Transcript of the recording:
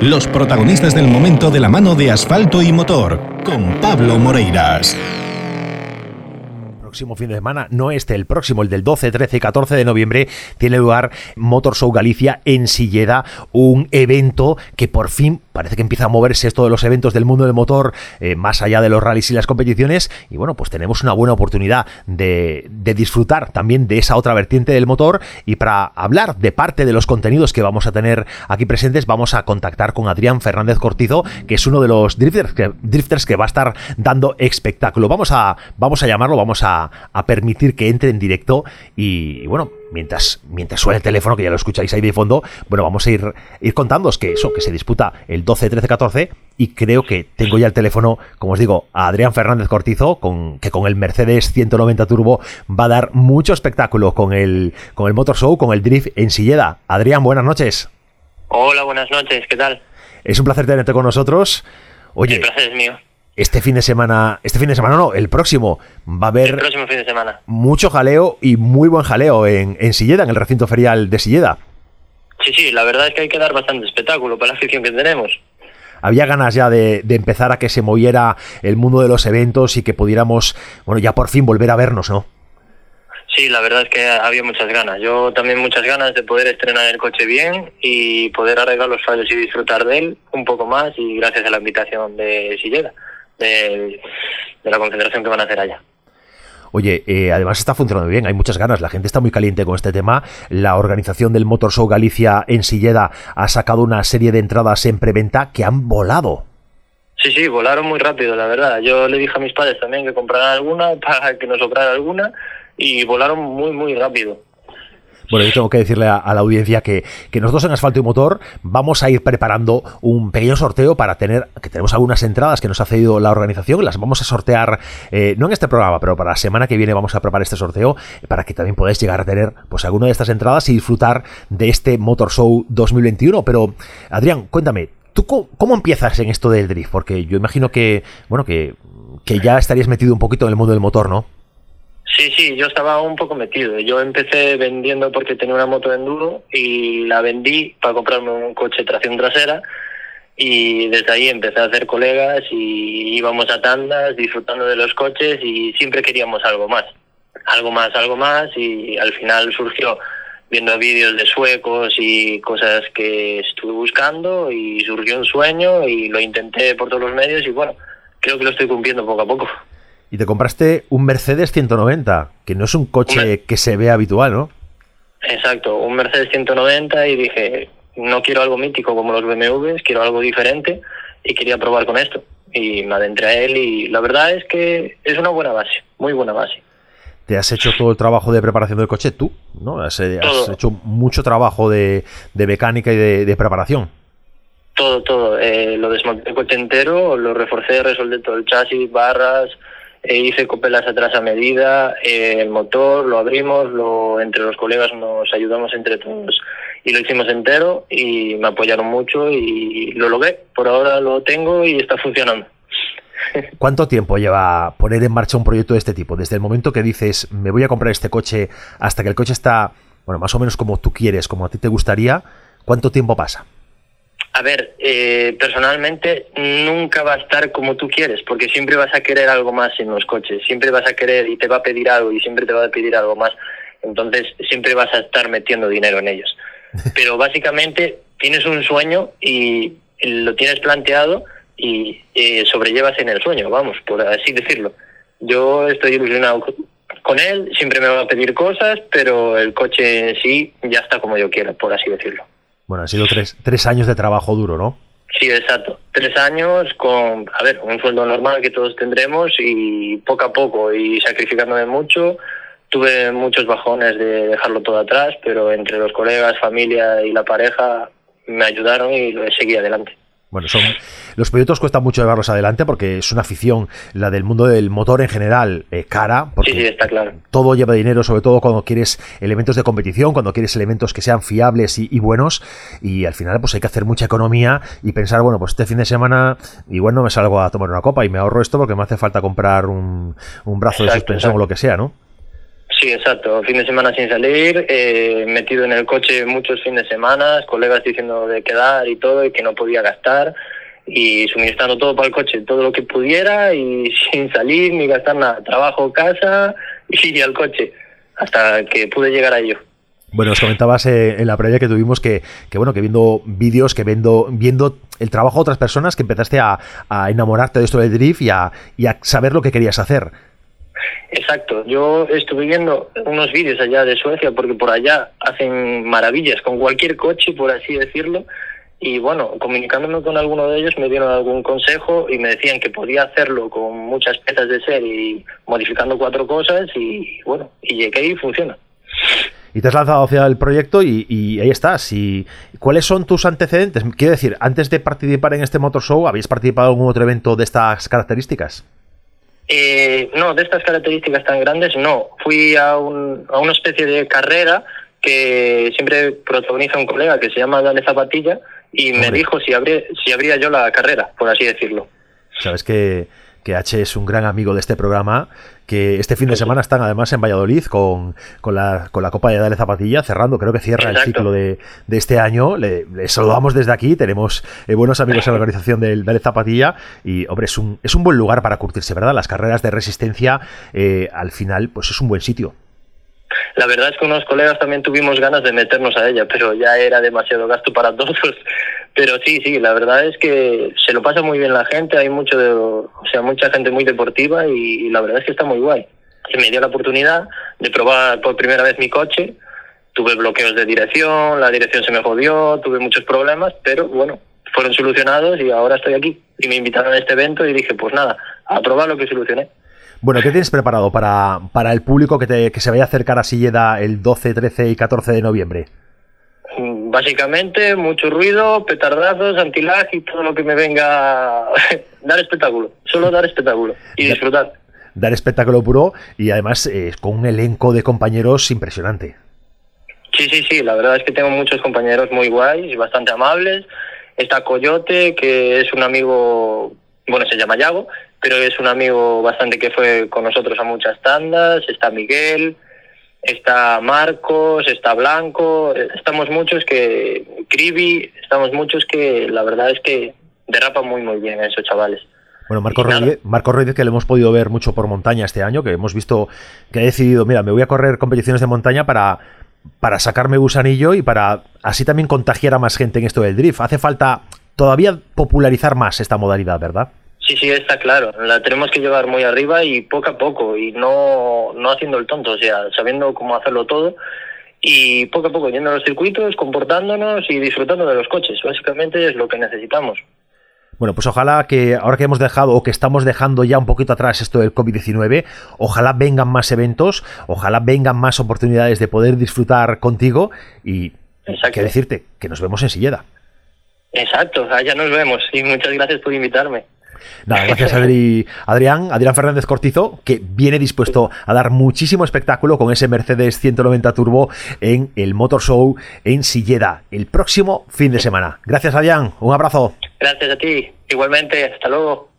Los protagonistas del momento de la mano de asfalto y motor, con Pablo Moreiras. Próximo fin de semana, no este, el próximo, el del 12, 13 y 14 de noviembre, tiene lugar Motor Show Galicia en Silleda, un evento que por fin parece que empieza a moverse esto de los eventos del mundo del motor, eh, más allá de los rallies y las competiciones, y bueno, pues tenemos una buena oportunidad de, disfrutar también de esa otra vertiente del motor, y para hablar de parte de los contenidos que vamos a tener aquí presentes, vamos a contactar con Adrián Fernández Cortizo, que es uno de los drifters que, drifters que va a estar dando espectáculo. Vamos a, vamos a llamarlo, vamos a, a permitir que entre en directo y bueno, mientras, mientras suena el teléfono, que ya lo escucháis ahí de fondo, bueno, vamos a ir, ir contándoos que eso, que se disputa el 12, 13, 14 y creo que tengo ya el teléfono, como os digo, a Adrián Fernández Cortizo, con, que con el Mercedes 190 Turbo va a dar mucho espectáculo con el, con el Motor Show, con el Drift en Silleda. Adrián, buenas noches. Hola, buenas noches, ¿qué tal? Es un placer tenerte con nosotros. Oye, el placer es mío este fin de semana, este fin de semana no, el próximo, va a haber el próximo fin de semana. mucho jaleo y muy buen jaleo en, en Silleda, en el recinto ferial de Silleda. Sí, sí, la verdad es que hay que dar bastante espectáculo para la afición que tenemos. Había ganas ya de, de, empezar a que se moviera el mundo de los eventos y que pudiéramos, bueno, ya por fin volver a vernos, ¿no? Sí, la verdad es que había muchas ganas. Yo también muchas ganas de poder estrenar el coche bien y poder arreglar los fallos y disfrutar de él un poco más y gracias a la invitación de Silleda de, la concentración que van a hacer allá. Oye, eh, además está funcionando bien, hay muchas ganas, la gente está muy caliente con este tema. La organización del Motor Show Galicia en Silleda ha sacado una serie de entradas en preventa que han volado. Sí, sí, volaron muy rápido, la verdad. Yo le dije a mis padres también que compraran alguna para que nos sobrara alguna y volaron muy, muy rápido. Bueno, yo tengo que decirle a, la audiencia que, nosotros en Asfalto y Motor vamos a ir preparando un pequeño sorteo para tener, que tenemos algunas entradas que nos ha cedido la organización, las vamos a sortear, eh, no en este programa, pero para la semana que viene vamos a preparar este sorteo para que también podáis llegar a tener pues alguna de estas entradas y disfrutar de este Motor Show 2021. Pero, Adrián, cuéntame, ¿tú cómo, empiezas en esto del drift? Porque yo imagino que, bueno, que, que ya estarías metido un poquito en el mundo del motor, ¿no? Sí, sí, yo estaba un poco metido. Yo empecé vendiendo porque tenía una moto de enduro y la vendí para comprarme un coche de tracción trasera y desde ahí empecé a hacer colegas y íbamos a tandas disfrutando de los coches y siempre queríamos algo más, algo más, algo más y al final surgió viendo vídeos de suecos y cosas que estuve buscando y surgió un sueño y lo intenté por todos los medios y bueno, creo que lo estoy cumpliendo poco a poco. Y te compraste un Mercedes 190, que no es un coche que se ve habitual, ¿no? Exacto, un Mercedes 190 y dije, no quiero algo mítico como los BMWs, quiero algo diferente y quería probar con esto. Y me adentré a él y la verdad es que es una buena base, muy buena base. Te has hecho todo el trabajo de preparación del coche tú, ¿no? Has, eh, hecho mucho trabajo de, mecánica y de, preparación. Todo, todo. Eh, lo desmonté el coche entero, lo reforcé, resolví todo el chasis, barras, e hice copelas atrás a medida, eh, el motor lo abrimos, lo, entre los colegas nos ayudamos entre todos y lo hicimos entero y me apoyaron mucho y lo logré. Por ahora lo tengo y está funcionando. ¿Cuánto tiempo lleva poner en marcha un proyecto de este tipo? Desde el momento que dices, me voy a comprar este coche, hasta que el coche está, bueno, más o menos como tú quieres, como a ti te gustaría, ¿cuánto tiempo pasa? A ver, eh, personalmente nunca va a estar como tú quieres, porque siempre vas a querer algo más en los coches, siempre vas a querer y te va a pedir algo y siempre te va a pedir algo más, entonces siempre vas a estar metiendo dinero en ellos. Pero básicamente tienes un sueño y lo tienes planteado y eh, sobrellevas en el sueño, vamos, por así decirlo. Yo estoy ilusionado con él, siempre me va a pedir cosas, pero el coche en sí ya está como yo quiera, por así decirlo. Bueno, han sido tres, tres años de trabajo duro, ¿no? Sí, exacto. Tres años con, a ver, un sueldo normal que todos tendremos y poco a poco y sacrificándome mucho. Tuve muchos bajones de dejarlo todo atrás, pero entre los colegas, familia y la pareja me ayudaron y lo seguí adelante. Bueno, son los proyectos cuesta mucho llevarlos adelante porque es una afición, la del mundo del motor en general, eh, cara. Porque sí, sí, está claro. Todo lleva dinero, sobre todo cuando quieres elementos de competición, cuando quieres elementos que sean fiables y, buenos. Y al final, pues hay que hacer mucha economía y pensar, bueno, pues este fin de semana igual no me salgo a tomar una copa y me ahorro esto porque me hace falta comprar un, brazo de suspensión o lo que sea, ¿no? Sí, exacto. Fin de semana sin salir, eh, metido en el coche muchos fines de semana, colegas diciendo de quedar y todo, y que no podía gastar, y suministrando todo para el coche, todo lo que pudiera, y sin salir ni gastar nada. Trabajo, casa y al coche, hasta que pude llegar a ello. Bueno, os comentabas eh, en la previa que tuvimos que, que bueno, que viendo vídeos, que viendo, viendo el trabajo de otras personas, que empezaste a, a enamorarte de esto del drift y a, y a saber lo que querías hacer. Exacto, yo estuve viendo unos vídeos allá de Suecia porque por allá hacen maravillas con cualquier coche, por así decirlo, y bueno, comunicándome con alguno de ellos me dieron algún consejo y me decían que podía hacerlo con muchas piezas de ser y modificando cuatro cosas y bueno, y llegué y funciona. Y te has lanzado hacia el proyecto y, y ahí estás. Y, ¿Cuáles son tus antecedentes? Quiero decir, antes de participar en este Motor Show, ¿habías participado en algún otro evento de estas características? Eh, no, de estas características tan grandes no. Fui a, un, a una especie de carrera que siempre protagoniza un colega que se llama Dale Zapatilla y me dijo si habría, si habría yo la carrera, por así decirlo. Sabes que que H es un gran amigo de este programa, que este fin de semana están además en Valladolid con, con, la, con la Copa de Dale Zapatilla, cerrando, creo que cierra el ciclo de, de, este año. Le, le, saludamos desde aquí, tenemos eh, buenos amigos en la organización del Dale Zapatilla y, hombre, es un, es un buen lugar para curtirse, ¿verdad? Las carreras de resistencia, eh, al final, pues es un buen sitio. La verdad es que unos colegas también tuvimos ganas de meternos a ella, pero ya era demasiado gasto para todos. Pero sí, sí, la verdad es que se lo pasa muy bien la gente, hay mucho, o sea, mucha gente muy deportiva y, la verdad es que está muy guay. Se me dio la oportunidad de probar por primera vez mi coche, tuve bloqueos de dirección, la dirección se me jodió, tuve muchos problemas, pero bueno, fueron solucionados y ahora estoy aquí. Y me invitaron a este evento y dije, pues nada, a probar lo que solucioné. Bueno, ¿qué tienes preparado para, para el público que, que se vaya a acercar a Silleda el 12, 13 y 14 de noviembre? Básicamente, mucho ruido, petardazos, antilag y todo lo que me venga. dar espectáculo, solo dar espectáculo y disfrutar. Dar espectáculo puro y además eh, con un elenco de compañeros impresionante. Sí, sí, sí, la verdad es que tengo muchos compañeros muy guays y bastante amables. Está Coyote, que es un amigo, bueno, se llama Yago, pero es un amigo bastante que fue con nosotros a muchas tandas. Está Miguel, está Marcos, está Blanco, estamos muchos que, Cribi, estamos muchos que la verdad es que derrapan muy muy bien esos chavales. Bueno, Marco Rodríguez, Marco Rodríguez, que lo hemos podido ver mucho por montaña este año, que hemos visto que ha decidido, mira, me voy a correr competiciones de montaña para, para sacarme gusanillo y para así también contagiar a más gente en esto del drift. Hace falta todavía popularizar más esta modalidad, ¿verdad? Sí, sí, está claro. La tenemos que llevar muy arriba y poco a poco y no, no haciendo el tonto, o sea, sabiendo cómo hacerlo todo y poco a poco yendo a los circuitos, comportándonos y disfrutando de los coches. Básicamente es lo que necesitamos. Bueno, pues ojalá que ahora que hemos dejado o que estamos dejando ya un poquito atrás esto del COVID-19, ojalá vengan más eventos, ojalá vengan más oportunidades de poder disfrutar contigo y que decirte que nos vemos en Silleda. Exacto, allá nos vemos y muchas gracias por invitarme. Nada, gracias Adri, Adrián, Adrián Fernández Cortizo, que viene dispuesto a dar muchísimo espectáculo con ese Mercedes 190 Turbo en el Motor Show en Silleda el próximo fin de semana. Gracias Adrián, un abrazo. Gracias a ti, igualmente, hasta luego.